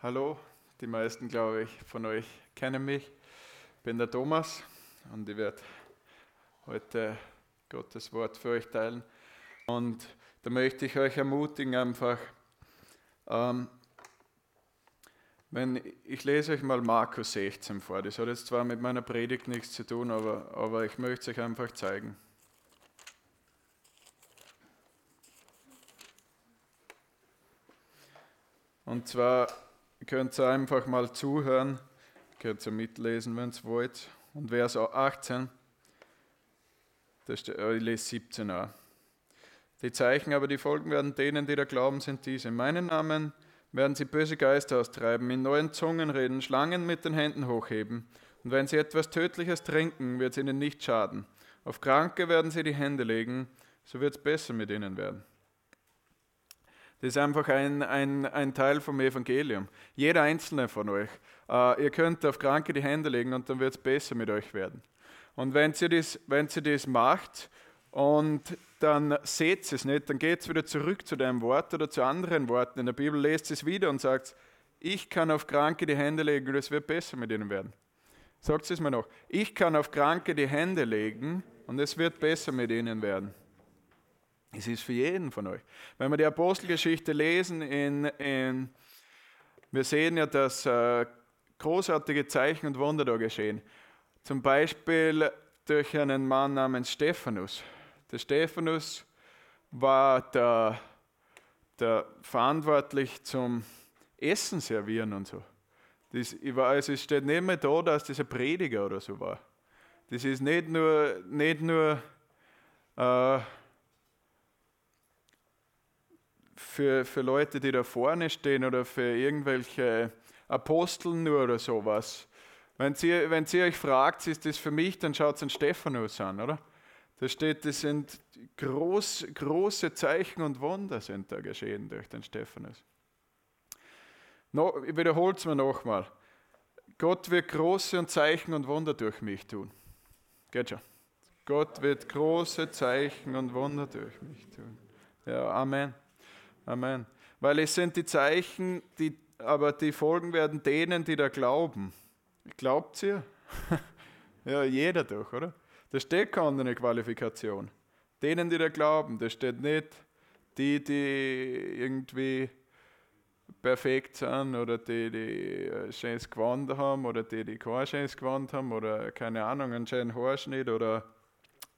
Hallo, die meisten, glaube ich, von euch kennen mich. Ich bin der Thomas und ich werde heute Gottes Wort für euch teilen. Und da möchte ich euch ermutigen, einfach, ähm, wenn ich lese euch mal Markus 16 vor. Das hat jetzt zwar mit meiner Predigt nichts zu tun, aber, aber ich möchte es euch einfach zeigen. Und zwar Ihr könnt einfach mal zuhören, ihr könnt ihr mitlesen, wenn ihr wollt. Und Vers 18, das steht, ich lese 17 an. Die Zeichen aber, die folgen werden denen, die da glauben, sind diese. In meinem Namen werden sie böse Geister austreiben, in neuen Zungen reden, Schlangen mit den Händen hochheben. Und wenn sie etwas Tödliches trinken, wird es ihnen nicht schaden. Auf Kranke werden sie die Hände legen, so wird es besser mit ihnen werden. Das ist einfach ein, ein, ein Teil vom Evangelium. Jeder einzelne von euch. Uh, ihr könnt auf Kranke die Hände legen und dann wird es besser mit euch werden. Und wenn ihr das, wenn ihr das macht und dann seht es nicht, dann geht es wieder zurück zu dem Wort oder zu anderen Worten. In der Bibel lest es wieder und sagt, ich kann auf Kranke die Hände legen und es wird besser mit ihnen werden. Sagt es mir noch. Ich kann auf Kranke die Hände legen und es wird besser mit ihnen werden. Es ist für jeden von euch. Wenn wir die Apostelgeschichte lesen, in, in, wir sehen ja, dass äh, großartige Zeichen und Wunder da geschehen. Zum Beispiel durch einen Mann namens Stephanus. Der Stephanus war der, der verantwortlich zum Essen servieren und so. Das, also es steht nicht mehr da, dass das ein Prediger oder so war. Das ist nicht nur, nicht nur äh, für, für Leute, die da vorne stehen oder für irgendwelche Aposteln nur oder sowas. Wenn ihr, wenn ihr euch fragt, ist das für mich, dann schaut es an Stephanus an, oder? Da steht, das sind groß, große Zeichen und Wunder sind da geschehen durch den Stephanus. No, ich wiederhole es mir nochmal. Gott wird große Zeichen und Wunder durch mich tun. Geht schon. Gott wird große Zeichen und Wunder durch mich tun. Ja, Amen. Amen. Weil es sind die Zeichen, die, aber die folgen werden denen, die da glauben. Glaubt ihr? ja, jeder doch, oder? Da steht keine Qualifikation. Denen, die da glauben, da steht nicht die, die irgendwie perfekt sind oder die, die ein schönes Gewand haben oder die, die kein schönes Gewand haben oder keine Ahnung, einen schönen Haarschnitt oder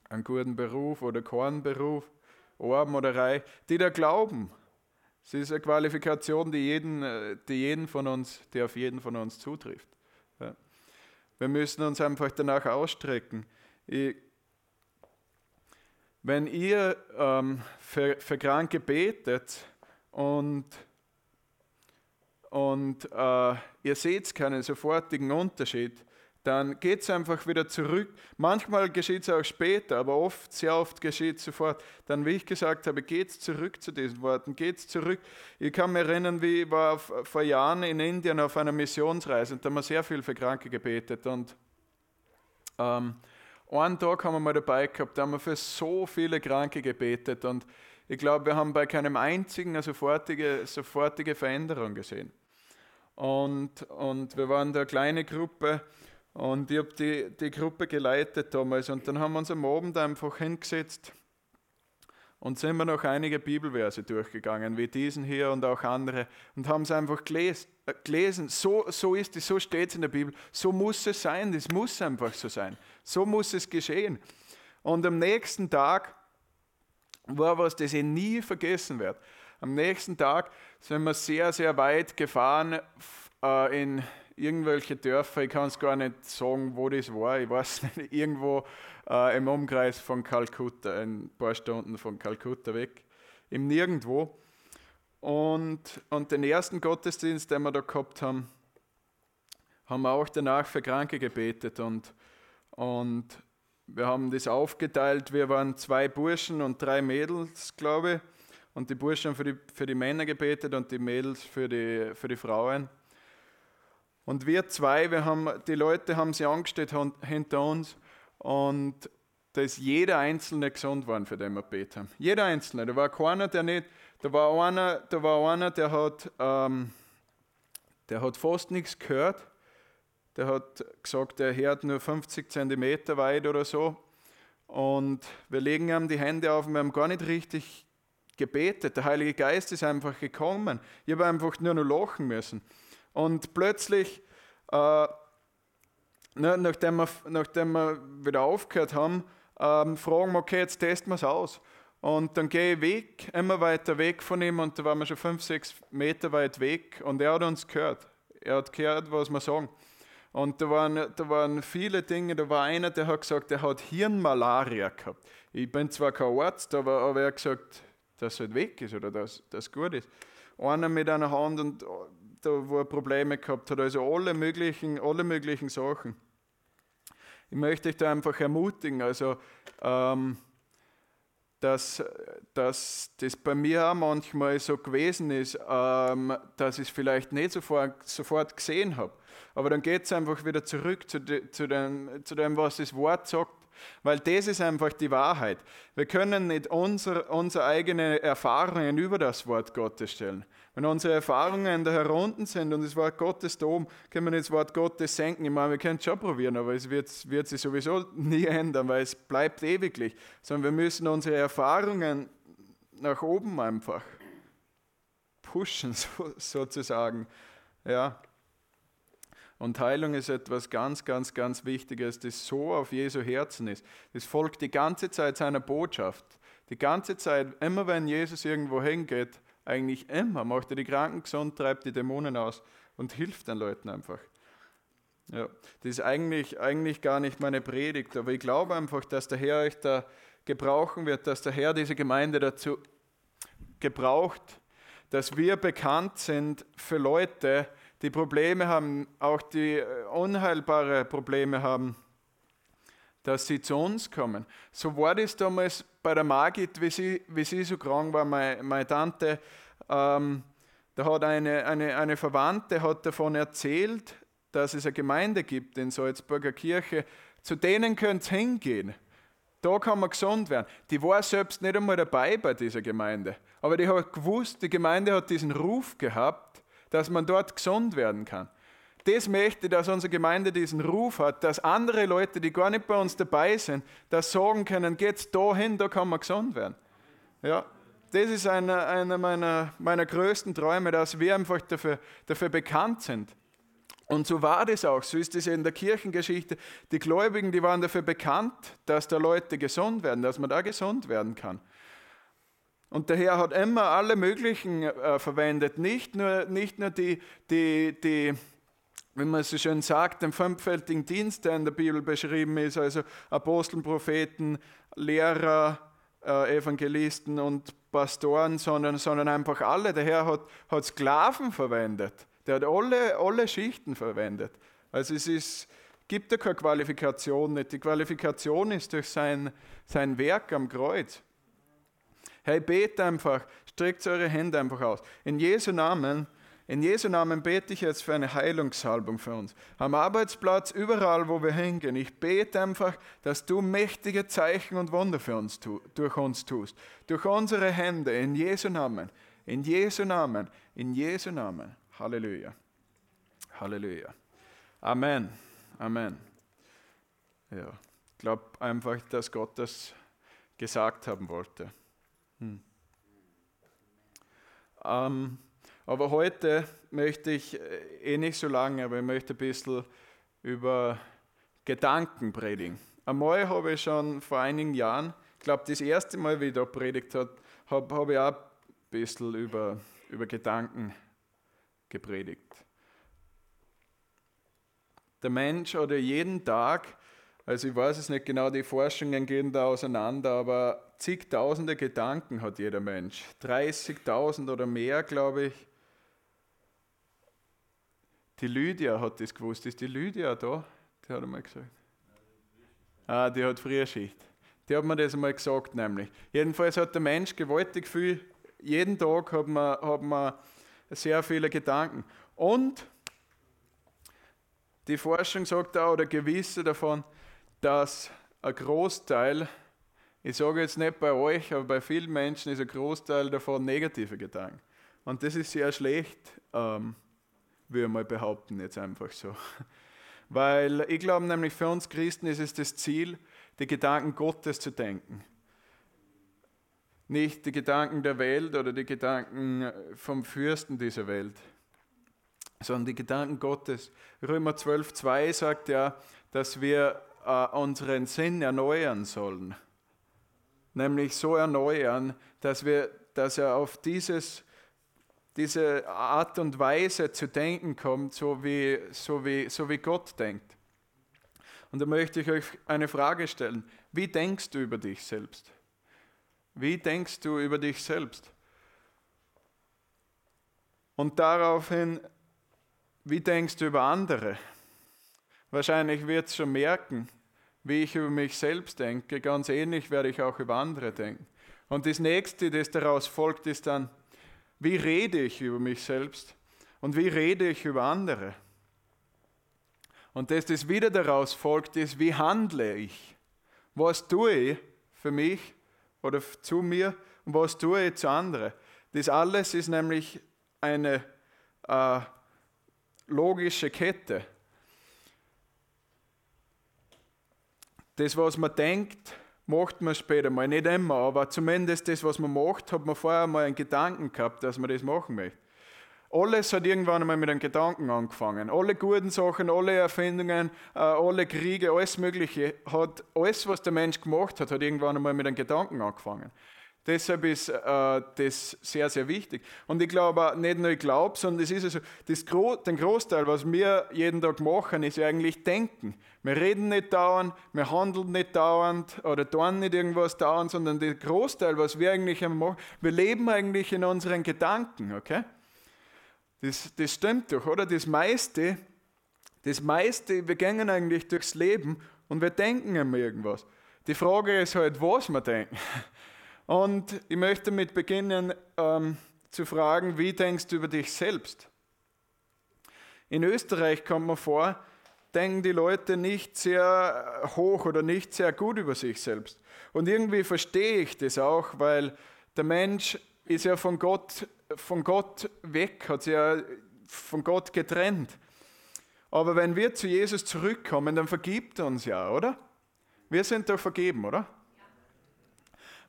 einen guten Beruf oder keinen Beruf, arm oder reich, die da glauben. Es ist eine Qualifikation, die jeden, äh, die jeden von uns, die auf jeden von uns zutrifft. Wir müssen uns einfach danach ausstrecken. Wenn ihr ähm, für, für Kranke betet und, und äh, ihr seht keinen sofortigen Unterschied, dann geht es einfach wieder zurück. Manchmal geschieht es auch später, aber oft, sehr oft geschieht es sofort. Dann, wie ich gesagt habe, geht es zurück zu diesen Worten, geht es zurück. Ich kann mich erinnern, wie ich war vor Jahren in Indien auf einer Missionsreise und da haben wir sehr viel für Kranke gebetet. Und ähm, einen Tag haben wir mal dabei gehabt, da haben wir für so viele Kranke gebetet und ich glaube, wir haben bei keinem einzigen eine sofortige, sofortige Veränderung gesehen. Und, und wir waren da eine kleine Gruppe und ich habe die, die Gruppe geleitet damals und dann haben wir uns am Abend einfach hingesetzt und sind wir noch einige Bibelverse durchgegangen, wie diesen hier und auch andere, und haben es einfach gelesen. Äh, gelesen. So, so ist es, so steht es in der Bibel. So muss es sein, das muss einfach so sein. So muss es geschehen. Und am nächsten Tag war was, das ich nie vergessen werde. Am nächsten Tag sind wir sehr, sehr weit gefahren äh, in irgendwelche Dörfer, ich kann es gar nicht sagen, wo das war, ich weiß nicht, irgendwo äh, im Umkreis von Kalkutta, ein paar Stunden von Kalkutta weg, im Nirgendwo. Und, und den ersten Gottesdienst, den wir da gehabt haben, haben wir auch danach für Kranke gebetet und, und wir haben das aufgeteilt. Wir waren zwei Burschen und drei Mädels, glaube ich. Und die Burschen haben für die, für die Männer gebetet und die Mädels für die, für die Frauen. Und wir zwei, wir haben, die Leute haben sich angestellt hinter uns und da ist jeder Einzelne gesund worden, für den wir gebetet haben. Jeder Einzelne. Da war keiner, der nicht, da war einer, da war einer der hat, ähm, der hat fast nichts gehört. Der hat gesagt, er hört nur 50 Zentimeter weit oder so. Und wir legen ihm die Hände auf und wir haben gar nicht richtig gebetet. Der Heilige Geist ist einfach gekommen. Ich habe einfach nur noch lachen müssen. Und plötzlich, äh, nachdem, wir, nachdem wir wieder aufgehört haben, ähm, fragen wir, okay, jetzt testen wir es aus. Und dann gehe ich weg, immer weiter weg von ihm und da waren wir schon fünf, sechs Meter weit weg und er hat uns gehört. Er hat gehört, was wir sagen. Und da waren, da waren viele Dinge. Da war einer, der hat gesagt, der hat Hirnmalaria gehabt. Ich bin zwar kein Arzt, aber, aber er hat gesagt, dass es halt weg ist oder dass das gut ist. Einer mit einer Hand und da, wo er Probleme gehabt hat, also alle möglichen, alle möglichen Sachen. Ich möchte euch da einfach ermutigen, also ähm, dass, dass das bei mir auch manchmal so gewesen ist, ähm, dass ich es vielleicht nicht sofort, sofort gesehen habe. Aber dann geht es einfach wieder zurück zu, de, zu, dem, zu dem, was das Wort sagt. Weil das ist einfach die Wahrheit. Wir können nicht unsere, unsere eigenen Erfahrungen über das Wort Gottes stellen. Wenn unsere Erfahrungen da herunten sind und das Wort Gottes da oben, können wir das Wort Gottes senken. Ich meine, wir können es schon probieren, aber es wird, wird sich sowieso nie ändern, weil es bleibt ewiglich. Sondern wir müssen unsere Erfahrungen nach oben einfach pushen, so, sozusagen. Ja. Und Heilung ist etwas ganz, ganz, ganz Wichtiges, das so auf Jesu Herzen ist. Das folgt die ganze Zeit seiner Botschaft. Die ganze Zeit, immer wenn Jesus irgendwo hingeht, eigentlich immer macht er die Kranken gesund, treibt die Dämonen aus und hilft den Leuten einfach. Ja, das ist eigentlich, eigentlich gar nicht meine Predigt, aber ich glaube einfach, dass der Herr euch da gebrauchen wird, dass der Herr diese Gemeinde dazu gebraucht, dass wir bekannt sind für Leute, die Probleme haben, auch die äh, unheilbare Probleme haben, dass sie zu uns kommen. So war das damals bei der Margit, wie sie, wie sie so krank war, meine, meine Tante. Ähm, da hat eine, eine, eine Verwandte hat davon erzählt, dass es eine Gemeinde gibt in Salzburger Kirche. Zu denen könnt ihr hingehen. Da kann man gesund werden. Die war selbst nicht einmal dabei bei dieser Gemeinde. Aber die hat gewusst, die Gemeinde hat diesen Ruf gehabt, dass man dort gesund werden kann. Das möchte, dass unsere Gemeinde diesen Ruf hat, dass andere Leute, die gar nicht bei uns dabei sind, das sagen können, geht's dahin, da kann man gesund werden. Ja, das ist einer, einer meiner, meiner größten Träume, dass wir einfach dafür, dafür bekannt sind. Und so war das auch, so ist es in der Kirchengeschichte. Die Gläubigen, die waren dafür bekannt, dass da Leute gesund werden, dass man da gesund werden kann. Und der Herr hat immer alle möglichen äh, verwendet, nicht nur, nicht nur die, die, die wenn man so schön sagt, den fünffältigen Dienst, der in der Bibel beschrieben ist, also Aposteln, Propheten, Lehrer, äh, Evangelisten und Pastoren, sondern, sondern einfach alle. Der Herr hat, hat Sklaven verwendet. Der hat alle, alle Schichten verwendet. Also es ist, gibt ja keine Qualifikation nicht. Die Qualifikation ist durch sein, sein Werk am Kreuz. Hey, bete einfach, streckt eure Hände einfach aus. In Jesu Namen in Jesu Namen bete ich jetzt für eine Heilungssalbung für uns. Am Arbeitsplatz, überall, wo wir hingehen. Ich bete einfach, dass du mächtige Zeichen und Wunder für uns durch uns tust. Durch unsere Hände, in Jesu Namen. In Jesu Namen. In Jesu Namen. Halleluja. Halleluja. Amen. Amen. Ja, ich glaube einfach, dass Gott das gesagt haben wollte. Hm. Ähm, aber heute möchte ich äh, eh nicht so lange, aber ich möchte ein bisschen über Gedanken predigen. Einmal habe ich schon vor einigen Jahren, ich glaube das erste Mal, wie ich da predigt habe, habe hab ich auch ein bisschen über, über Gedanken gepredigt. Der Mensch oder jeden Tag, also ich weiß es nicht genau, die Forschungen gehen da auseinander, aber zigtausende Gedanken hat jeder Mensch. 30.000 oder mehr, glaube ich. Die Lydia hat das gewusst. Ist die Lydia da? Die hat einmal gesagt. Ah, die hat Frühschicht. Die hat mir das einmal gesagt, nämlich. Jedenfalls hat der Mensch gewaltig viel, jeden Tag hat man, hat man sehr viele Gedanken. Und die Forschung sagt auch, oder gewisse davon, dass ein Großteil, ich sage jetzt nicht bei euch, aber bei vielen Menschen ist ein Großteil davon negative Gedanken. Und das ist sehr schlecht. Ähm, würde ich mal behaupten, jetzt einfach so. Weil ich glaube nämlich für uns Christen ist es das Ziel, die Gedanken Gottes zu denken. Nicht die Gedanken der Welt oder die Gedanken vom Fürsten dieser Welt, sondern die Gedanken Gottes. Römer 12, 2 sagt ja, dass wir äh, unseren Sinn erneuern sollen. Nämlich so erneuern, dass, wir, dass er auf dieses, diese Art und Weise zu denken kommt, so wie, so, wie, so wie Gott denkt. Und da möchte ich euch eine Frage stellen. Wie denkst du über dich selbst? Wie denkst du über dich selbst? Und daraufhin, wie denkst du über andere? Wahrscheinlich wird es schon merken, wie ich über mich selbst denke. Ganz ähnlich werde ich auch über andere denken. Und das nächste, das daraus folgt, ist dann, wie rede ich über mich selbst und wie rede ich über andere? Und das, das wieder daraus folgt, ist, wie handle ich? Was tue ich für mich oder zu mir und was tue ich zu anderen? Das alles ist nämlich eine äh, logische Kette. das, was man denkt, macht man später mal. Nicht immer, aber zumindest das, was man macht, hat man vorher mal einen Gedanken gehabt, dass man das machen möchte. Alles hat irgendwann einmal mit einem Gedanken angefangen. Alle guten Sachen, alle Erfindungen, äh, alle Kriege, alles Mögliche, hat alles, was der Mensch gemacht hat, hat irgendwann einmal mit einem Gedanken angefangen. Deshalb ist äh, das sehr, sehr wichtig. Und ich glaube nicht nur ich glaube, sondern es ist also, das Gro den Großteil, was wir jeden Tag machen, ist ja eigentlich Denken. Wir reden nicht dauernd, wir handeln nicht dauernd oder tun nicht irgendwas dauernd, sondern der Großteil, was wir eigentlich machen, wir leben eigentlich in unseren Gedanken, okay? Das, das stimmt doch, oder? Das meiste, das meiste, wir gehen eigentlich durchs Leben und wir denken immer irgendwas. Die Frage ist halt, was wir denken. Und ich möchte damit beginnen ähm, zu fragen, wie denkst du über dich selbst? In Österreich kommt man vor, denken die Leute nicht sehr hoch oder nicht sehr gut über sich selbst. Und irgendwie verstehe ich das auch, weil der Mensch ist ja von Gott, von Gott weg, hat sich ja von Gott getrennt. Aber wenn wir zu Jesus zurückkommen, dann vergibt er uns ja, oder? Wir sind doch vergeben, oder?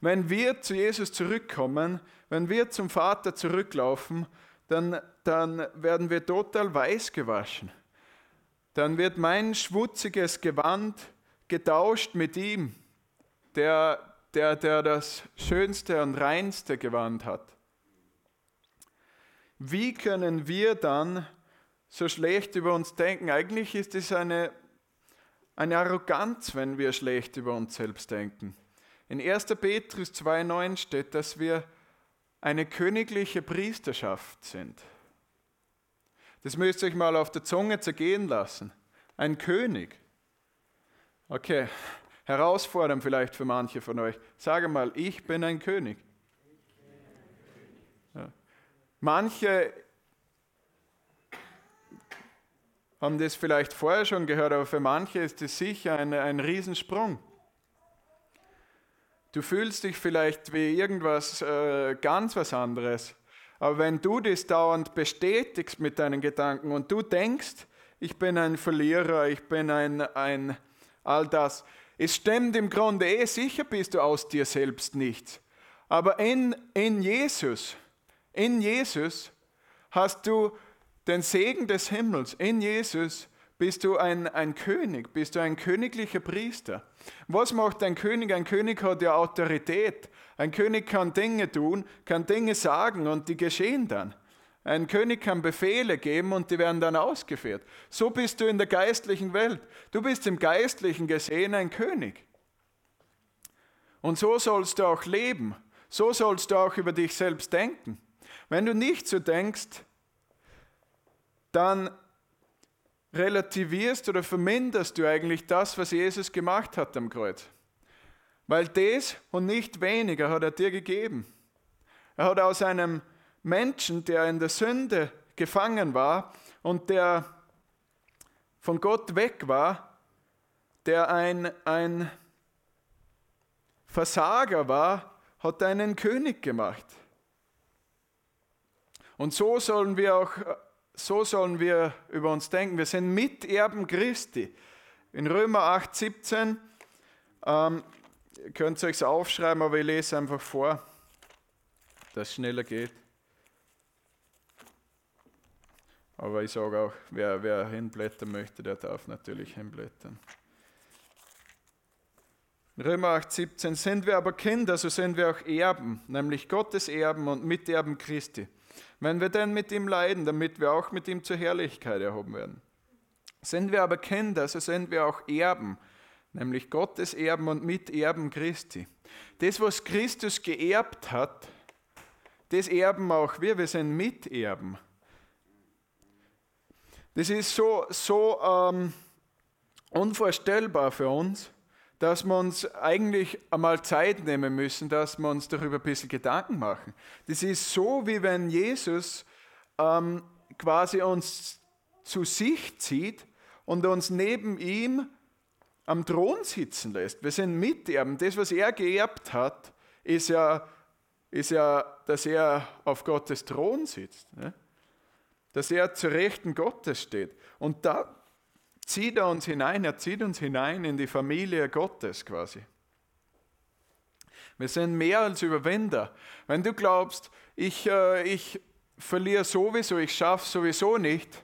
Wenn wir zu Jesus zurückkommen, wenn wir zum Vater zurücklaufen, dann, dann werden wir total weiß gewaschen. Dann wird mein schmutziges Gewand getauscht mit ihm, der, der, der das schönste und reinste Gewand hat. Wie können wir dann so schlecht über uns denken? Eigentlich ist es eine, eine Arroganz, wenn wir schlecht über uns selbst denken. In 1. Petrus 2.9 steht, dass wir eine königliche Priesterschaft sind. Das müsst ihr euch mal auf der Zunge zergehen lassen. Ein König. Okay, herausfordernd vielleicht für manche von euch. Sage mal, ich bin ein König. Ja. Manche haben das vielleicht vorher schon gehört, aber für manche ist es sicher ein, ein Riesensprung. Du fühlst dich vielleicht wie irgendwas äh, ganz was anderes. Aber wenn du das dauernd bestätigst mit deinen Gedanken und du denkst, ich bin ein Verlierer, ich bin ein, ein all das, es stimmt im Grunde eh, sicher bist du aus dir selbst nichts. Aber in, in Jesus, in Jesus hast du den Segen des Himmels. In Jesus bist du ein, ein König, bist du ein königlicher Priester. Was macht ein König? Ein König hat ja Autorität. Ein König kann Dinge tun, kann Dinge sagen und die geschehen dann. Ein König kann Befehle geben und die werden dann ausgeführt. So bist du in der geistlichen Welt. Du bist im geistlichen gesehen ein König. Und so sollst du auch leben. So sollst du auch über dich selbst denken. Wenn du nicht so denkst, dann relativierst oder verminderst du eigentlich das, was Jesus gemacht hat am Kreuz. Weil das und nicht weniger hat er dir gegeben. Er hat aus einem Menschen, der in der Sünde gefangen war und der von Gott weg war, der ein, ein Versager war, hat er einen König gemacht. Und so sollen wir auch so sollen wir über uns denken. Wir sind Miterben Christi. In Römer 8, 17, ähm, ihr könnt es euch aufschreiben, aber ich lese einfach vor, dass es schneller geht. Aber ich sage auch, wer, wer hinblättern möchte, der darf natürlich hinblättern. Römer 8, 17, sind wir aber Kinder, so sind wir auch Erben, nämlich Gottes Erben und Miterben Christi. Wenn wir denn mit ihm leiden, damit wir auch mit ihm zur Herrlichkeit erhoben werden. Sind wir aber Kinder, so sind wir auch Erben, nämlich Gottes Erben und Miterben Christi. Das, was Christus geerbt hat, das erben auch wir, wir sind Miterben. Das ist so, so ähm, unvorstellbar für uns, dass wir uns eigentlich einmal Zeit nehmen müssen, dass wir uns darüber ein bisschen Gedanken machen. Das ist so, wie wenn Jesus ähm, quasi uns zu sich zieht und uns neben ihm am Thron sitzen lässt. Wir sind Miterben. Das, was er geerbt hat, ist ja, ist ja dass er auf Gottes Thron sitzt. Ne? dass er zu Rechten Gottes steht. Und da zieht er uns hinein, er zieht uns hinein in die Familie Gottes quasi. Wir sind mehr als Überwinder. Wenn du glaubst, ich, äh, ich verliere sowieso, ich schaffe sowieso nicht,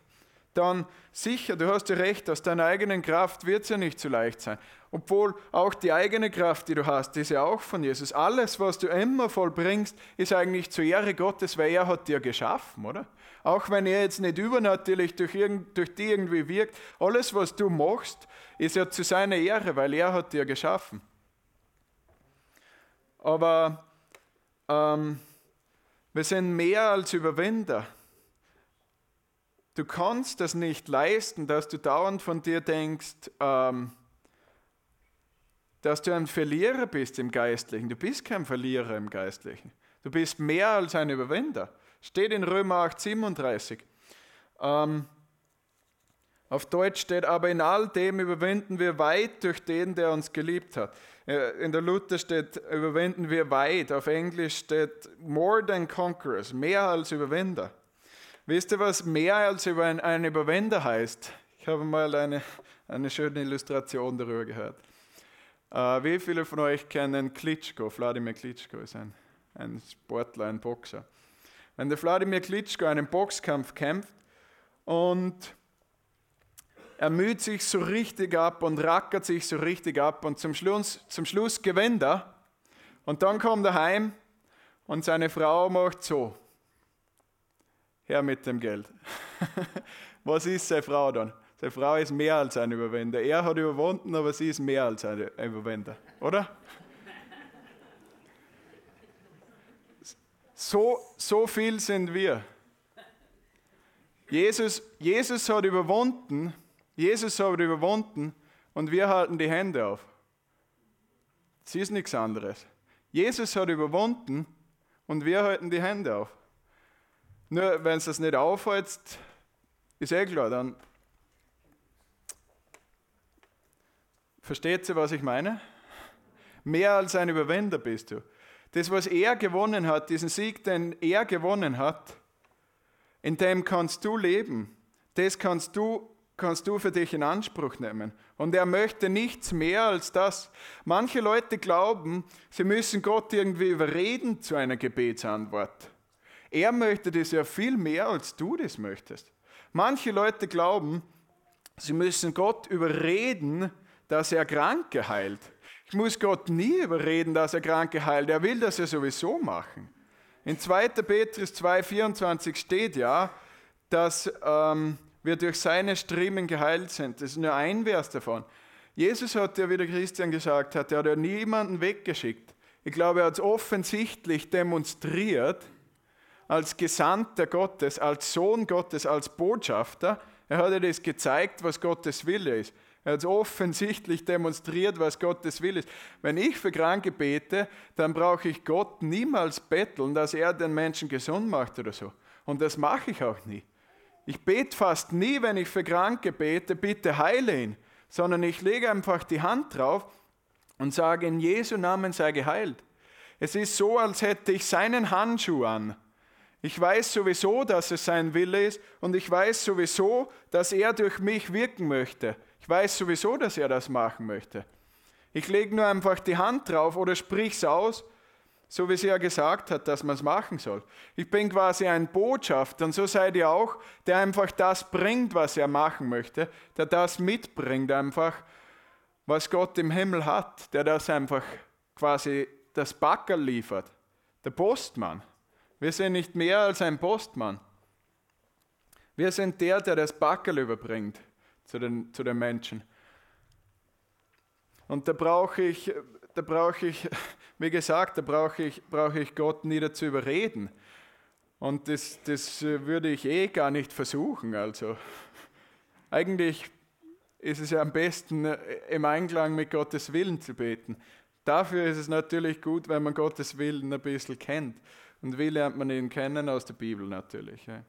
dann sicher, du hast ja recht, aus deiner eigenen Kraft wird es ja nicht so leicht sein. Obwohl auch die eigene Kraft, die du hast, ist ja auch von Jesus. Alles, was du immer vollbringst, ist eigentlich zur Ehre Gottes, weil er hat dir geschaffen, oder? Auch wenn er jetzt nicht übernatürlich durch, durch die irgendwie wirkt, alles, was du machst, ist ja zu seiner Ehre, weil er hat dir geschaffen. Aber ähm, wir sind mehr als Überwinder. Du kannst das nicht leisten, dass du dauernd von dir denkst, ähm, dass du ein Verlierer bist im Geistlichen. Du bist kein Verlierer im Geistlichen. Du bist mehr als ein Überwinder. Steht in Römer 8, 37. Ähm, auf Deutsch steht, aber in all dem überwinden wir weit durch den, der uns geliebt hat. In der Luther steht, überwinden wir weit. Auf Englisch steht more than conquerors, mehr als Überwinder. Wisst ihr, was mehr als über ein, ein Überwinder heißt? Ich habe mal eine, eine schöne Illustration darüber gehört. Äh, wie viele von euch kennen Klitschko? Wladimir Klitschko ist ein, ein Sportler, ein Boxer. Wenn der Wladimir Klitschko einen Boxkampf kämpft und er müht sich so richtig ab und rackert sich so richtig ab und zum Schluss, zum Schluss gewinnt er. Und dann kommt er heim und seine Frau macht so. Her mit dem Geld. Was ist seine Frau dann? Seine Frau ist mehr als ein Überwinder. Er hat überwunden, aber sie ist mehr als ein Überwinder, oder? So, so viel sind wir. Jesus, Jesus hat überwunden, Jesus hat überwunden und wir halten die Hände auf. Es ist nichts anderes. Jesus hat überwunden und wir halten die Hände auf. Nur wenn es das nicht aufhält, ist eh klar, dann versteht ihr, was ich meine? Mehr als ein Überwinder bist du. Das, was er gewonnen hat, diesen Sieg, den er gewonnen hat, in dem kannst du leben. Das kannst du, kannst du für dich in Anspruch nehmen. Und er möchte nichts mehr als das. Manche Leute glauben, sie müssen Gott irgendwie überreden zu einer Gebetsantwort. Er möchte das ja viel mehr, als du das möchtest. Manche Leute glauben, sie müssen Gott überreden, dass er Kranke heilt. Ich muss Gott nie überreden, dass er Kranke heilt. Er will das ja sowieso machen. In 2. Petrus 2,24 steht ja, dass ähm, wir durch seine Striemen geheilt sind. Das ist nur ein Vers davon. Jesus hat ja, wie der Christian gesagt hat, er hat ja niemanden weggeschickt. Ich glaube, er hat es offensichtlich demonstriert, als Gesandter Gottes, als Sohn Gottes, als Botschafter. Er hat ja das gezeigt, was Gottes Wille ist. Er hat offensichtlich demonstriert, was Gottes Wille ist. Wenn ich für Kranke bete, dann brauche ich Gott niemals betteln, dass er den Menschen gesund macht oder so. Und das mache ich auch nie. Ich bete fast nie, wenn ich für Kranke bete, bitte heile ihn, sondern ich lege einfach die Hand drauf und sage, in Jesu Namen sei geheilt. Es ist so, als hätte ich seinen Handschuh an. Ich weiß sowieso, dass es sein Wille ist und ich weiß sowieso, dass er durch mich wirken möchte. Weiß sowieso, dass er das machen möchte. Ich lege nur einfach die Hand drauf oder sprich es aus, so wie sie ja gesagt hat, dass man es machen soll. Ich bin quasi ein Botschafter und so seid ihr auch, der einfach das bringt, was er machen möchte, der das mitbringt einfach, was Gott im Himmel hat, der das einfach quasi das Backer liefert, der Postmann. Wir sind nicht mehr als ein Postmann. Wir sind der, der das Backerl überbringt zu den, zu den Menschen. Und da brauche ich, da brauche ich, wie gesagt, da brauche ich, brauche ich Gott nie dazu überreden. Und das, das würde ich eh gar nicht versuchen. Also eigentlich ist es ja am besten, im Einklang mit Gottes Willen zu beten. Dafür ist es natürlich gut, wenn man Gottes Willen ein bisschen kennt. Und wie lernt man ihn kennen? Aus der Bibel natürlich. Ja.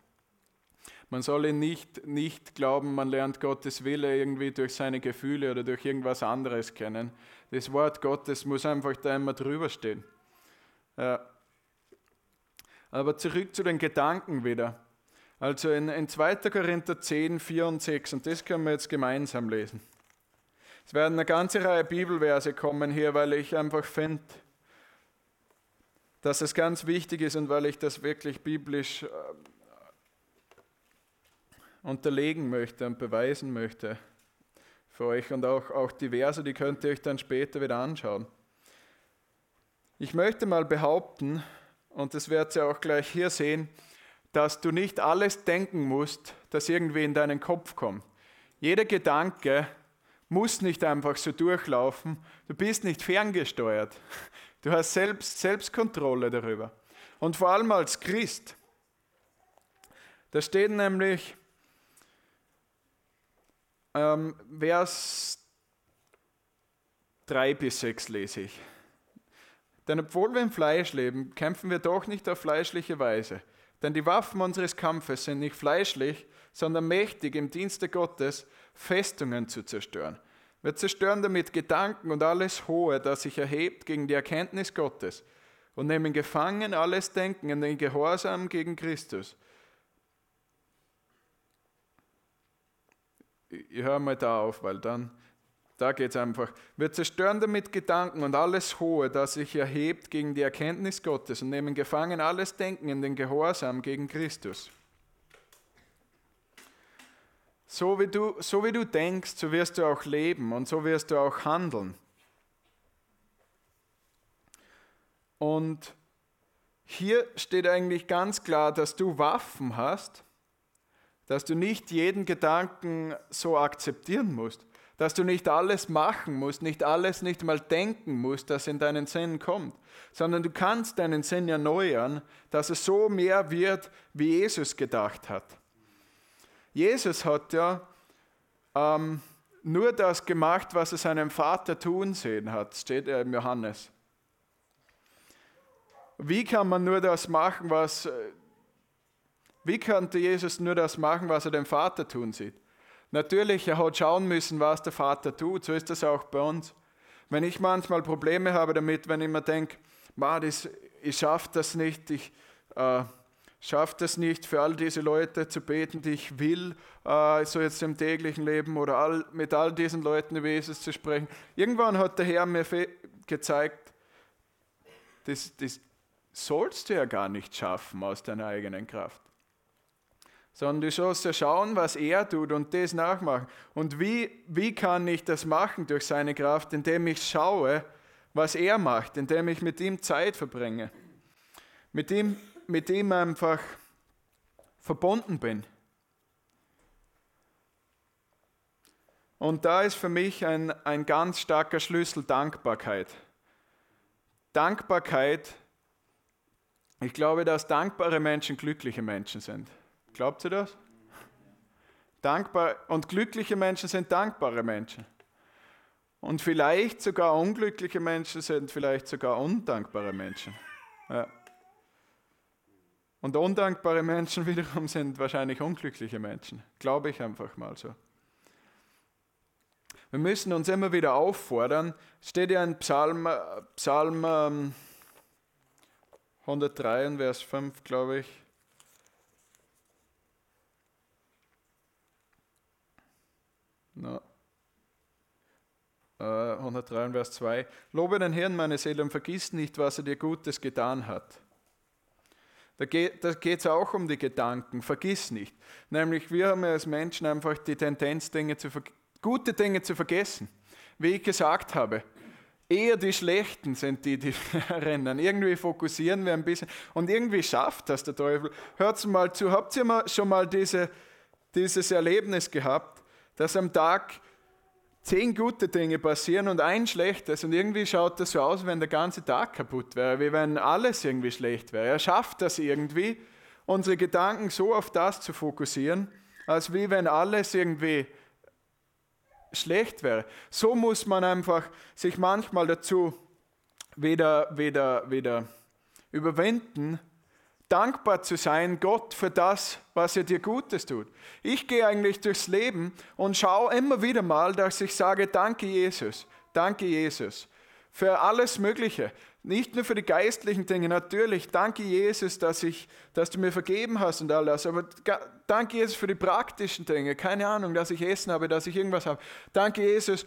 Man soll ihn nicht, nicht glauben, man lernt Gottes Wille irgendwie durch seine Gefühle oder durch irgendwas anderes kennen. Das Wort Gottes muss einfach da immer drüber stehen. Ja. Aber zurück zu den Gedanken wieder. Also in, in 2. Korinther 10, 4 und 6, und das können wir jetzt gemeinsam lesen. Es werden eine ganze Reihe Bibelverse kommen hier, weil ich einfach finde, dass es ganz wichtig ist und weil ich das wirklich biblisch äh, unterlegen möchte und beweisen möchte für euch und auch, auch die Verse, die könnt ihr euch dann später wieder anschauen. Ich möchte mal behaupten, und das werdet ihr auch gleich hier sehen, dass du nicht alles denken musst, das irgendwie in deinen Kopf kommt. Jeder Gedanke muss nicht einfach so durchlaufen. Du bist nicht ferngesteuert. Du hast selbst Selbstkontrolle darüber. Und vor allem als Christ. Da steht nämlich ähm, Vers 3 bis 6 lese ich. Denn obwohl wir im Fleisch leben, kämpfen wir doch nicht auf fleischliche Weise. Denn die Waffen unseres Kampfes sind nicht fleischlich, sondern mächtig im Dienste Gottes, Festungen zu zerstören. Wir zerstören damit Gedanken und alles Hohe, das sich erhebt gegen die Erkenntnis Gottes und nehmen gefangen alles Denken in den Gehorsam gegen Christus. Ich höre mal da auf, weil dann, da geht es einfach. Wir zerstören damit Gedanken und alles Hohe, das sich erhebt gegen die Erkenntnis Gottes und nehmen gefangen alles Denken in den Gehorsam gegen Christus. So wie, du, so wie du denkst, so wirst du auch leben und so wirst du auch handeln. Und hier steht eigentlich ganz klar, dass du Waffen hast, dass du nicht jeden Gedanken so akzeptieren musst, dass du nicht alles machen musst, nicht alles nicht mal denken musst, das in deinen Sinn kommt, sondern du kannst deinen Sinn erneuern, dass es so mehr wird, wie Jesus gedacht hat. Jesus hat ja ähm, nur das gemacht, was er seinem Vater tun sehen hat, steht er im Johannes. Wie kann man nur das machen, was, äh, wie konnte Jesus nur das machen, was er dem Vater tun sieht? Natürlich, er hat schauen müssen, was der Vater tut, so ist das auch bei uns. Wenn ich manchmal Probleme habe damit, wenn ich mir denke, ich schaffe das nicht, ich, äh, schafft es nicht, für all diese Leute zu beten, die ich will, äh, so jetzt im täglichen Leben oder all, mit all diesen Leuten über Jesus zu sprechen. Irgendwann hat der Herr mir gezeigt, das, das sollst du ja gar nicht schaffen aus deiner eigenen Kraft. Sondern du sollst ja schauen, was er tut und das nachmachen. Und wie, wie kann ich das machen durch seine Kraft, indem ich schaue, was er macht, indem ich mit ihm Zeit verbringe. Mit ihm mit ihm einfach verbunden bin. Und da ist für mich ein, ein ganz starker Schlüssel Dankbarkeit. Dankbarkeit, ich glaube, dass dankbare Menschen glückliche Menschen sind. Glaubt ihr das? Dankbar und glückliche Menschen sind dankbare Menschen. Und vielleicht sogar unglückliche Menschen sind vielleicht sogar undankbare Menschen. Ja. Und undankbare Menschen wiederum sind wahrscheinlich unglückliche Menschen. Glaube ich einfach mal so. Wir müssen uns immer wieder auffordern. Steht ja in Psalm, Psalm 103, Vers 5, glaube ich. No. Uh, 103, Vers 2. Lobe den Herrn, meine Seele, und vergiss nicht, was er dir Gutes getan hat. Da geht es auch um die Gedanken, vergiss nicht. Nämlich, wir haben als Menschen einfach die Tendenz, Dinge zu gute Dinge zu vergessen. Wie ich gesagt habe, eher die schlechten sind die, die rennen. Irgendwie fokussieren wir ein bisschen und irgendwie schafft das der Teufel. Hört mal zu, habt ihr mal, schon mal diese, dieses Erlebnis gehabt, dass am Tag zehn gute Dinge passieren und ein schlechtes und irgendwie schaut das so aus, wenn der ganze Tag kaputt wäre, wie wenn alles irgendwie schlecht wäre. Er schafft das irgendwie, unsere Gedanken so auf das zu fokussieren, als wie wenn alles irgendwie schlecht wäre. So muss man einfach sich manchmal dazu wieder, wieder, wieder überwinden, dankbar zu sein, Gott, für das, was er dir Gutes tut. Ich gehe eigentlich durchs Leben und schaue immer wieder mal, dass ich sage, danke Jesus, danke Jesus, für alles Mögliche. Nicht nur für die geistlichen Dinge, natürlich, danke Jesus, dass, ich, dass du mir vergeben hast und alles, aber danke Jesus für die praktischen Dinge, keine Ahnung, dass ich Essen habe, dass ich irgendwas habe. Danke Jesus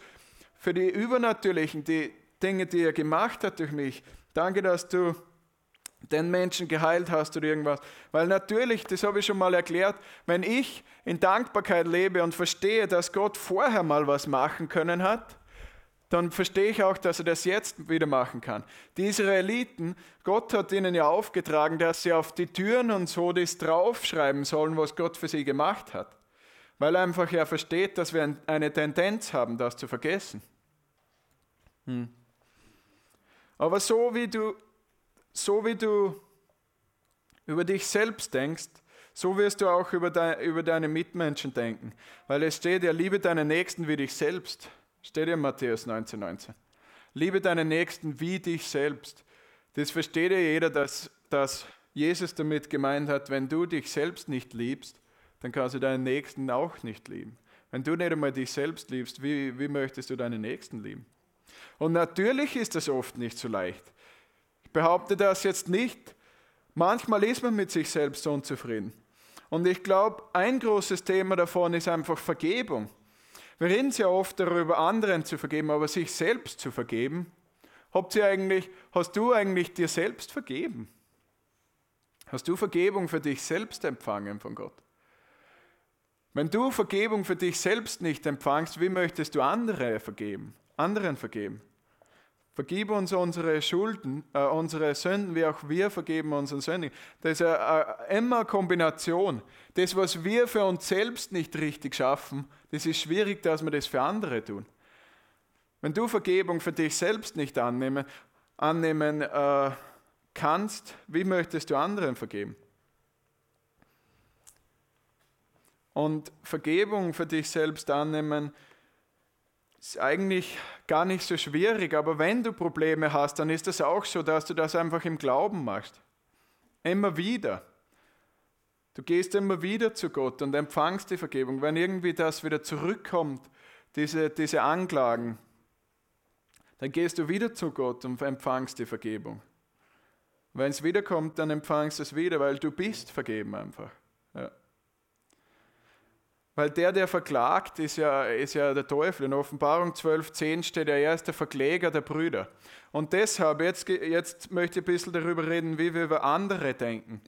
für die übernatürlichen die Dinge, die er gemacht hat durch mich. Danke, dass du den Menschen geheilt hast oder irgendwas. Weil natürlich, das habe ich schon mal erklärt, wenn ich in Dankbarkeit lebe und verstehe, dass Gott vorher mal was machen können hat, dann verstehe ich auch, dass er das jetzt wieder machen kann. Die Israeliten, Gott hat ihnen ja aufgetragen, dass sie auf die Türen und so das draufschreiben sollen, was Gott für sie gemacht hat. Weil er einfach ja versteht, dass wir eine Tendenz haben, das zu vergessen. Hm. Aber so wie du so wie du über dich selbst denkst, so wirst du auch über, de, über deine Mitmenschen denken. Weil es steht ja, liebe deinen Nächsten wie dich selbst. Steht ja in Matthäus 19, 19. Liebe deinen Nächsten wie dich selbst. Das versteht ja jeder, dass, dass Jesus damit gemeint hat, wenn du dich selbst nicht liebst, dann kannst du deinen Nächsten auch nicht lieben. Wenn du nicht einmal dich selbst liebst, wie, wie möchtest du deinen Nächsten lieben? Und natürlich ist das oft nicht so leicht behaupte das jetzt nicht. Manchmal ist man mit sich selbst unzufrieden. Und ich glaube, ein großes Thema davon ist einfach Vergebung. Wir reden sehr oft darüber, anderen zu vergeben, aber sich selbst zu vergeben. Habt ihr eigentlich, hast du eigentlich dir selbst vergeben? Hast du Vergebung für dich selbst empfangen von Gott? Wenn du Vergebung für dich selbst nicht empfangst, wie möchtest du andere vergeben? Anderen vergeben? Vergib uns unsere Schulden, äh, unsere Sünden, wie auch wir vergeben unseren Sünden. Das ist eine, eine, immer Kombination. Das, was wir für uns selbst nicht richtig schaffen, das ist schwierig, dass wir das für andere tun. Wenn du Vergebung für dich selbst nicht annehmen, annehmen äh, kannst, wie möchtest du anderen vergeben? Und Vergebung für dich selbst annehmen, ist eigentlich gar nicht so schwierig, aber wenn du Probleme hast, dann ist es auch so, dass du das einfach im Glauben machst. Immer wieder. Du gehst immer wieder zu Gott und empfangst die Vergebung. Wenn irgendwie das wieder zurückkommt, diese, diese Anklagen, dann gehst du wieder zu Gott und empfangst die Vergebung. Wenn es wiederkommt, dann empfangst du es wieder, weil du bist vergeben einfach. Weil der, der verklagt, ist ja, ist ja der Teufel. In Offenbarung 12,10 steht er, ist der Verkläger der Brüder. Und deshalb, jetzt, jetzt möchte ich ein bisschen darüber reden, wie wir über andere denken.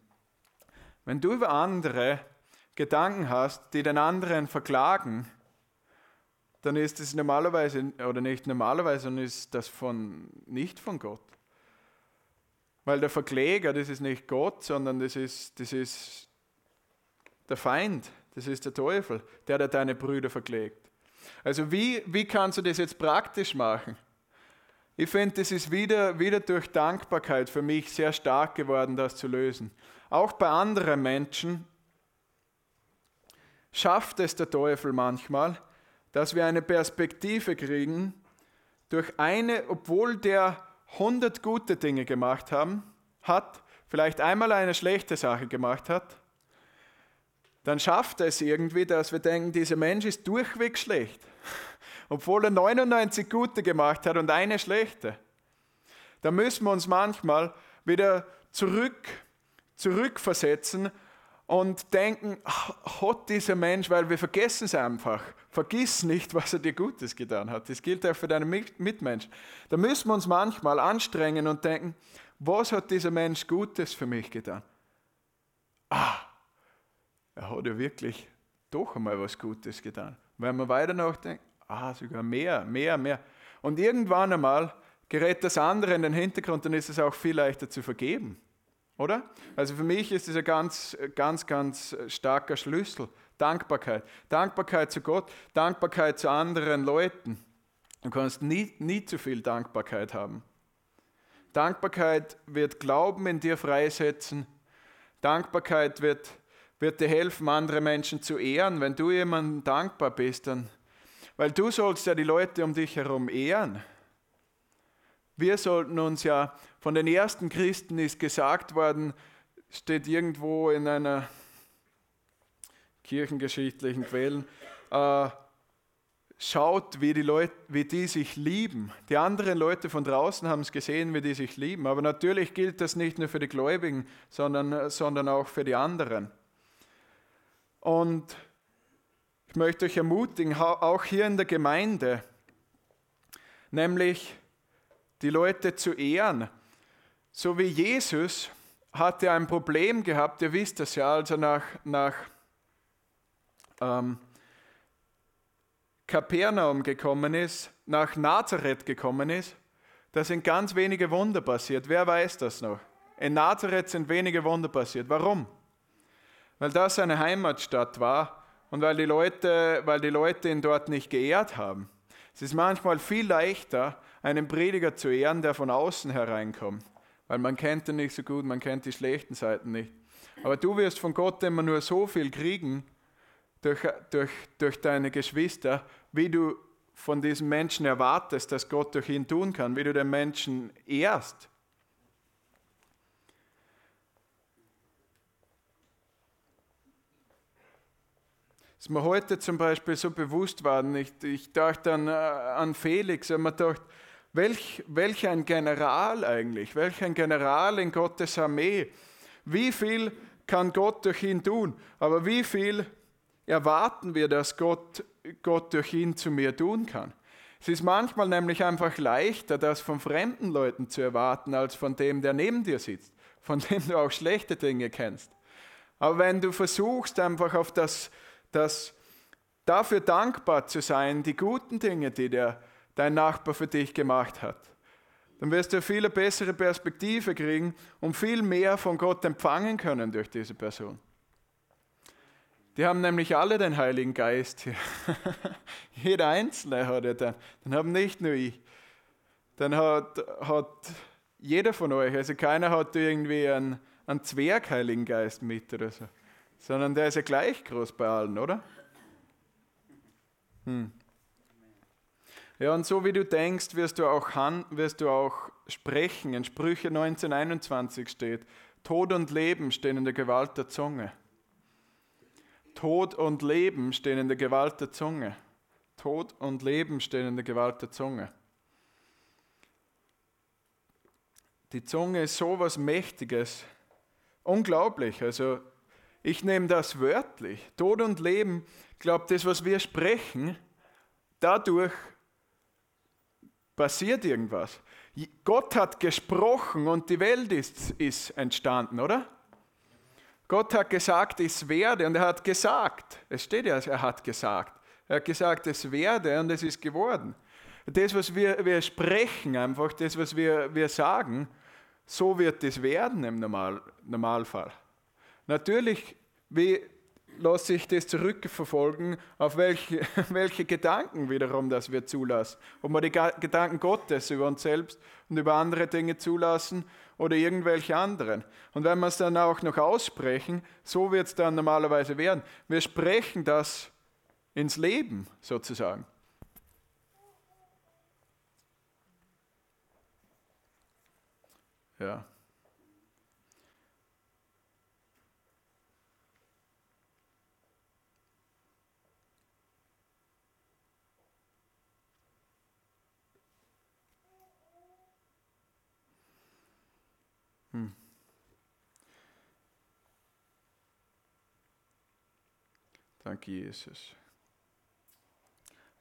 Wenn du über andere Gedanken hast, die den anderen verklagen, dann ist es normalerweise, oder nicht normalerweise, sondern ist das von, nicht von Gott. Weil der Verkläger, das ist nicht Gott, sondern das ist, das ist der Feind, das ist der Teufel, der da deine Brüder verklägt. Also wie, wie kannst du das jetzt praktisch machen? Ich finde, das ist wieder, wieder durch Dankbarkeit für mich sehr stark geworden, das zu lösen. Auch bei anderen Menschen schafft es der Teufel manchmal, dass wir eine Perspektive kriegen, durch eine, obwohl der 100 gute Dinge gemacht haben, hat, vielleicht einmal eine schlechte Sache gemacht hat, dann schafft es irgendwie, dass wir denken, dieser Mensch ist durchweg schlecht, obwohl er 99 gute gemacht hat und eine schlechte. Da müssen wir uns manchmal wieder zurück, zurückversetzen und denken, hat dieser Mensch, weil wir vergessen es einfach. Vergiss nicht, was er dir Gutes getan hat. Das gilt auch für deine Mitmenschen. Da müssen wir uns manchmal anstrengen und denken, was hat dieser Mensch Gutes für mich getan? Ah, er hat ja wirklich doch einmal was Gutes getan. Wenn man weiter nachdenkt, ah, sogar mehr, mehr, mehr. Und irgendwann einmal gerät das andere in den Hintergrund, dann ist es auch viel leichter zu vergeben. Oder? Also für mich ist es ein ganz, ganz, ganz starker Schlüssel. Dankbarkeit. Dankbarkeit zu Gott, Dankbarkeit zu anderen Leuten. Du kannst nie, nie zu viel Dankbarkeit haben. Dankbarkeit wird Glauben in dir freisetzen. Dankbarkeit wird, wird dir helfen, andere Menschen zu ehren. Wenn du jemandem dankbar bist, dann, weil du sollst ja die Leute um dich herum ehren. Wir sollten uns ja, von den ersten Christen ist gesagt worden, steht irgendwo in einer kirchengeschichtlichen Quellen, äh, schaut, wie die, Leute, wie die sich lieben. Die anderen Leute von draußen haben es gesehen, wie die sich lieben. Aber natürlich gilt das nicht nur für die Gläubigen, sondern, sondern auch für die anderen. Und ich möchte euch ermutigen, auch hier in der Gemeinde, nämlich die Leute zu ehren. So wie Jesus hatte ein Problem gehabt, ihr wisst das ja, als er nach, nach ähm, Kapernaum gekommen ist, nach Nazareth gekommen ist, da sind ganz wenige Wunder passiert. Wer weiß das noch? In Nazareth sind wenige Wunder passiert. Warum? Weil das seine Heimatstadt war und weil die Leute, weil die Leute ihn dort nicht geehrt haben. Es ist manchmal viel leichter, einen Prediger zu ehren, der von außen hereinkommt. Weil man kennt ihn nicht so gut, man kennt die schlechten Seiten nicht. Aber du wirst von Gott immer nur so viel kriegen durch, durch, durch deine Geschwister, wie du von diesem Menschen erwartest, dass Gott durch ihn tun kann, wie du den Menschen ehrst. Ist mir heute zum Beispiel so bewusst worden, ich, ich dachte an, äh, an Felix, und man dachte, Welch, welch ein General eigentlich, welch ein General in Gottes Armee. Wie viel kann Gott durch ihn tun, aber wie viel erwarten wir, dass Gott, Gott durch ihn zu mir tun kann. Es ist manchmal nämlich einfach leichter, das von fremden Leuten zu erwarten, als von dem, der neben dir sitzt, von dem du auch schlechte Dinge kennst. Aber wenn du versuchst, einfach auf das, das dafür dankbar zu sein, die guten Dinge, die der dein Nachbar für dich gemacht hat. Dann wirst du viel bessere Perspektive kriegen und viel mehr von Gott empfangen können durch diese Person. Die haben nämlich alle den Heiligen Geist hier. Jeder Einzelne hat ja den. Den haben nicht nur ich. Dann hat, hat jeder von euch, also keiner hat irgendwie einen, einen Zwerg-Heiligen Geist mit oder so. Sondern der ist ja gleich groß bei allen, oder? Hm. Ja, und so wie du denkst, wirst du auch, wirst du auch sprechen. In Sprüche 1921 steht, Tod und Leben stehen in der Gewalt der Zunge. Tod und Leben stehen in der Gewalt der Zunge. Tod und Leben stehen in der Gewalt der Zunge. Die Zunge ist so was Mächtiges. Unglaublich. Also ich nehme das wörtlich. Tod und Leben, ich glaube, das, was wir sprechen, dadurch passiert irgendwas. Gott hat gesprochen und die Welt ist, ist entstanden, oder? Gott hat gesagt, es werde und er hat gesagt, es steht ja, er hat gesagt, er hat gesagt, es werde und es ist geworden. Das, was wir, wir sprechen, einfach das, was wir, wir sagen, so wird es werden im Normal, Normalfall. Natürlich, wie lasse ich das zurückverfolgen, auf welche, welche Gedanken wiederum das wir zulassen. Ob wir die Gedanken Gottes über uns selbst und über andere Dinge zulassen oder irgendwelche anderen. Und wenn wir es dann auch noch aussprechen, so wird es dann normalerweise werden. Wir sprechen das ins Leben sozusagen. Ja. Hm. Danke, Jesus.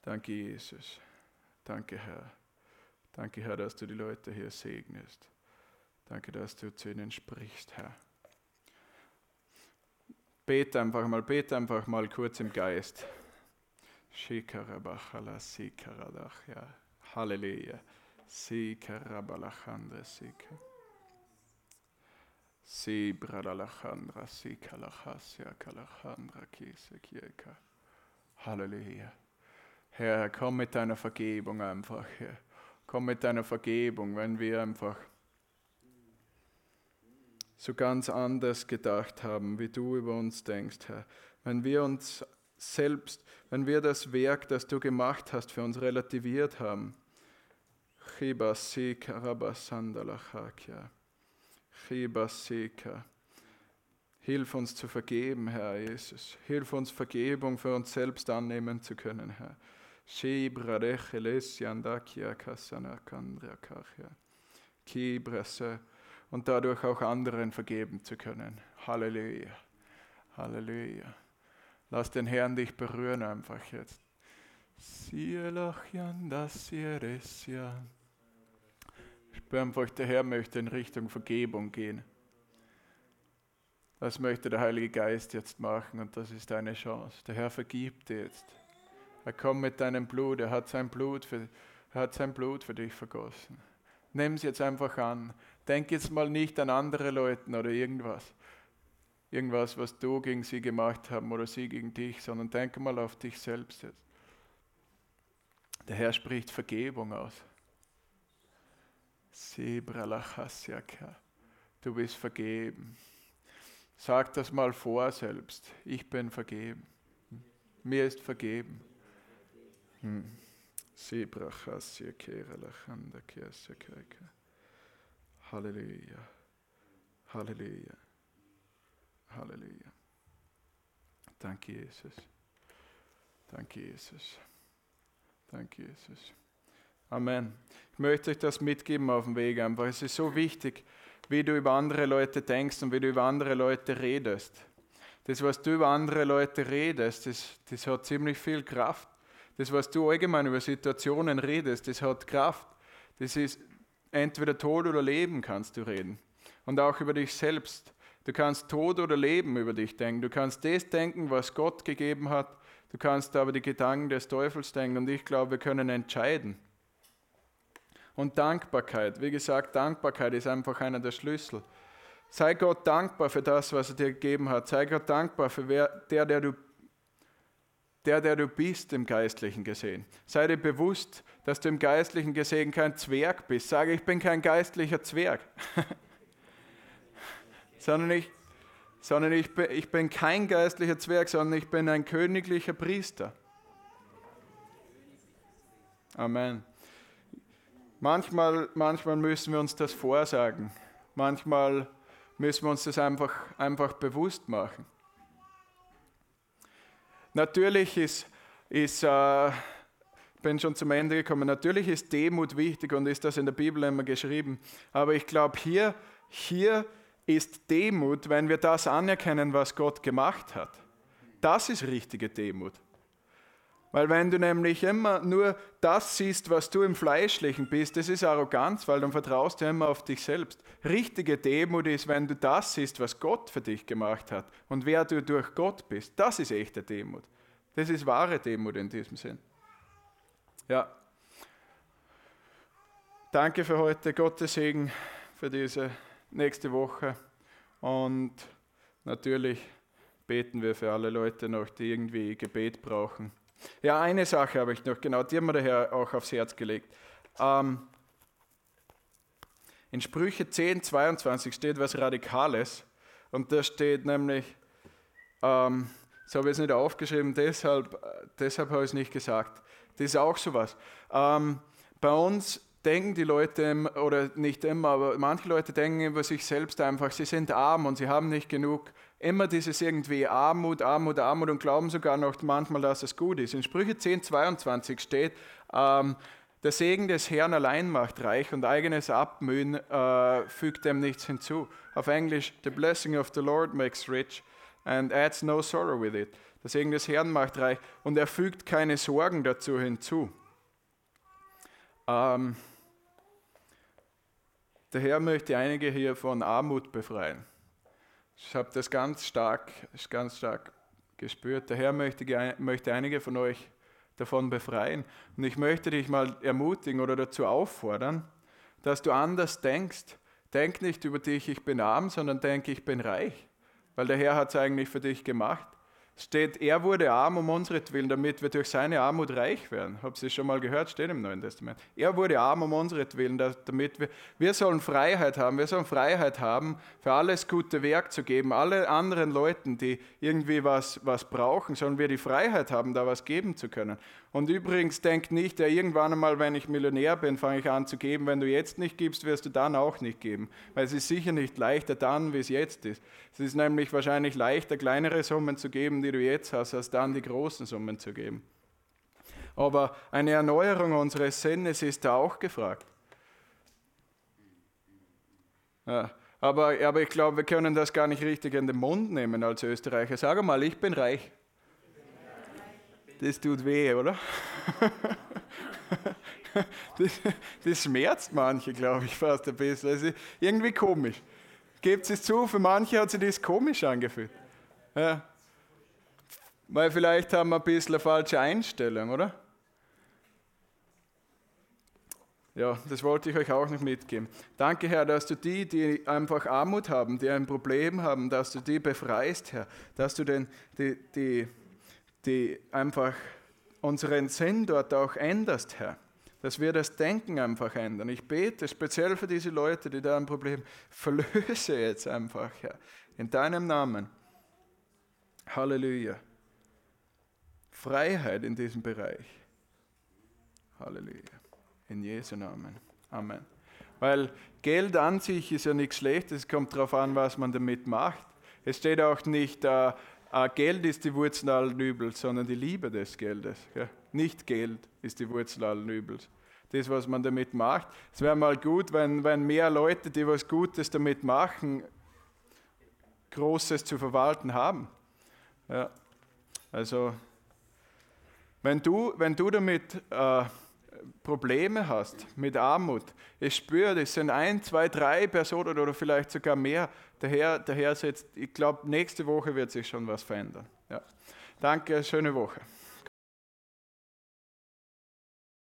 Danke, Jesus. Danke, Herr. Danke, Herr, dass du die Leute hier segnest. Danke, dass du zu ihnen sprichst, Herr. Bete einfach mal, bete einfach mal kurz im Geist. Shikarabachala Sikaradach, ja. Halleluja. Sikarabalachandra Sika. Sibradalachandra Sikalachasya Kalachandra Kisekieka. Halleluja. Herr, komm mit deiner Vergebung einfach, Herr. Komm mit deiner Vergebung, wenn wir einfach so ganz anders gedacht haben, wie du über uns denkst, Herr. Wenn wir uns selbst, wenn wir das Werk, das du gemacht hast, für uns relativiert haben. Hilf uns zu vergeben, Herr Jesus. Hilf uns Vergebung für uns selbst annehmen zu können, Herr. Und dadurch auch anderen vergeben zu können. Halleluja. Halleluja. Lass den Herrn dich berühren einfach jetzt. Ich spüre einfach, der Herr möchte in Richtung Vergebung gehen. Das möchte der Heilige Geist jetzt machen und das ist deine Chance. Der Herr vergibt dir jetzt. Er kommt mit deinem Blut, er hat sein Blut für, er hat sein Blut für dich vergossen. Nimm es jetzt einfach an. Denk jetzt mal nicht an andere Leute oder irgendwas irgendwas, was du gegen sie gemacht haben oder sie gegen dich, sondern denke mal auf dich selbst jetzt. Der Herr spricht Vergebung aus. Du bist vergeben. Sag das mal vor selbst. Ich bin vergeben. Mir ist vergeben. Hm. Halleluja. Halleluja. Halleluja. Danke, Jesus. Danke, Jesus. Danke, Jesus. Amen. Ich möchte euch das mitgeben auf dem Weg einfach. Es ist so wichtig, wie du über andere Leute denkst und wie du über andere Leute redest. Das, was du über andere Leute redest, das, das hat ziemlich viel Kraft. Das, was du allgemein über Situationen redest, das hat Kraft. Das ist entweder Tod oder Leben kannst du reden. Und auch über dich selbst. Du kannst Tod oder Leben über dich denken. Du kannst das denken, was Gott gegeben hat. Du kannst aber die Gedanken des Teufels denken. Und ich glaube, wir können entscheiden. Und Dankbarkeit. Wie gesagt, Dankbarkeit ist einfach einer der Schlüssel. Sei Gott dankbar für das, was er dir gegeben hat. Sei Gott dankbar für wer, der, der du, der, der du bist im Geistlichen gesehen. Sei dir bewusst, dass du im Geistlichen gesehen kein Zwerg bist. Sage, ich bin kein geistlicher Zwerg. sondern ich, sondern ich, ich bin kein geistlicher Zwerg, sondern ich bin ein königlicher Priester. Amen. Manchmal, manchmal müssen wir uns das vorsagen. Manchmal müssen wir uns das einfach, einfach bewusst machen. Natürlich ist, ist äh, bin schon zum Ende gekommen, natürlich ist Demut wichtig und ist das in der Bibel immer geschrieben. Aber ich glaube, hier, hier ist Demut, wenn wir das anerkennen, was Gott gemacht hat. Das ist richtige Demut. Weil wenn du nämlich immer nur das siehst, was du im Fleischlichen bist, das ist Arroganz, weil dann vertraust du immer auf dich selbst. Richtige Demut ist, wenn du das siehst, was Gott für dich gemacht hat und wer du durch Gott bist. Das ist echte Demut. Das ist wahre Demut in diesem Sinn. Ja. Danke für heute. Gottes Segen für diese nächste Woche. Und natürlich beten wir für alle Leute noch, die irgendwie Gebet brauchen. Ja, eine Sache habe ich noch, genau, die haben wir daher auch aufs Herz gelegt. Ähm, in Sprüche 10, 22 steht was Radikales. Und da steht nämlich, ähm, das habe ich jetzt nicht aufgeschrieben, deshalb, deshalb habe ich es nicht gesagt. Das ist auch sowas. Ähm, bei uns denken die Leute, oder nicht immer, aber manche Leute denken über sich selbst einfach, sie sind arm und sie haben nicht genug. Immer dieses irgendwie Armut, Armut, Armut und glauben sogar noch manchmal, dass es gut ist. In Sprüche 10, 22 steht, ähm, der Segen des Herrn allein macht reich und eigenes Abmühen äh, fügt dem nichts hinzu. Auf Englisch, the blessing of the Lord makes rich and adds no sorrow with it. Der Segen des Herrn macht reich und er fügt keine Sorgen dazu hinzu. Ähm, der Herr möchte einige hier von Armut befreien. Ich habe das ganz stark, ganz stark gespürt. Der Herr möchte, möchte einige von euch davon befreien. Und ich möchte dich mal ermutigen oder dazu auffordern, dass du anders denkst. Denk nicht über dich, ich bin arm, sondern denk, ich bin reich. Weil der Herr hat es eigentlich für dich gemacht steht, er wurde arm um unseretwillen, damit wir durch seine Armut reich werden. Habt ihr schon mal gehört? Steht im Neuen Testament. Er wurde arm um unseretwillen, damit wir, wir sollen Freiheit haben. Wir sollen Freiheit haben, für alles gute Werk zu geben. Alle anderen Leuten, die irgendwie was, was brauchen, sollen wir die Freiheit haben, da was geben zu können. Und übrigens, denkt nicht, ja, irgendwann einmal, wenn ich Millionär bin, fange ich an zu geben. Wenn du jetzt nicht gibst, wirst du dann auch nicht geben. Weil es ist sicher nicht leichter dann, wie es jetzt ist. Es ist nämlich wahrscheinlich leichter, kleinere Summen zu geben, die du jetzt hast, als dann die großen Summen zu geben. Aber eine Erneuerung unseres Sinnes ist da auch gefragt. Ja, aber, aber ich glaube, wir können das gar nicht richtig in den Mund nehmen als Österreicher. Sag mal, ich bin reich. Das tut weh, oder? Das, das schmerzt manche, glaube ich, fast ein bisschen. Also irgendwie komisch. Gebt es zu, für manche hat sich das komisch angefühlt. Ja. Weil vielleicht haben wir ein bisschen eine falsche Einstellung, oder? Ja, das wollte ich euch auch noch mitgeben. Danke, Herr, dass du die, die einfach Armut haben, die ein Problem haben, dass du die befreist, Herr. Dass du den, die, die die einfach unseren Sinn dort auch änderst, Herr. Dass wir das Denken einfach ändern. Ich bete speziell für diese Leute, die da ein Problem verlöse jetzt einfach, Herr. In deinem Namen. Halleluja. Freiheit in diesem Bereich. Halleluja. In Jesu Namen. Amen. Weil Geld an sich ist ja nichts Schlechtes, es kommt darauf an, was man damit macht. Es steht auch nicht, äh, äh, Geld ist die Wurzel allen Übels, sondern die Liebe des Geldes. Ja? Nicht Geld ist die Wurzel allen Übels. Das, was man damit macht. Es wäre mal gut, wenn, wenn mehr Leute, die was Gutes damit machen, Großes zu verwalten haben. Ja. Also, wenn du, wenn du damit äh, Probleme hast, mit Armut, ich spüre, das sind ein, zwei, drei Personen oder vielleicht sogar mehr, der Herr setzt, ich glaube, nächste Woche wird sich schon was verändern. Ja. Danke, schöne Woche.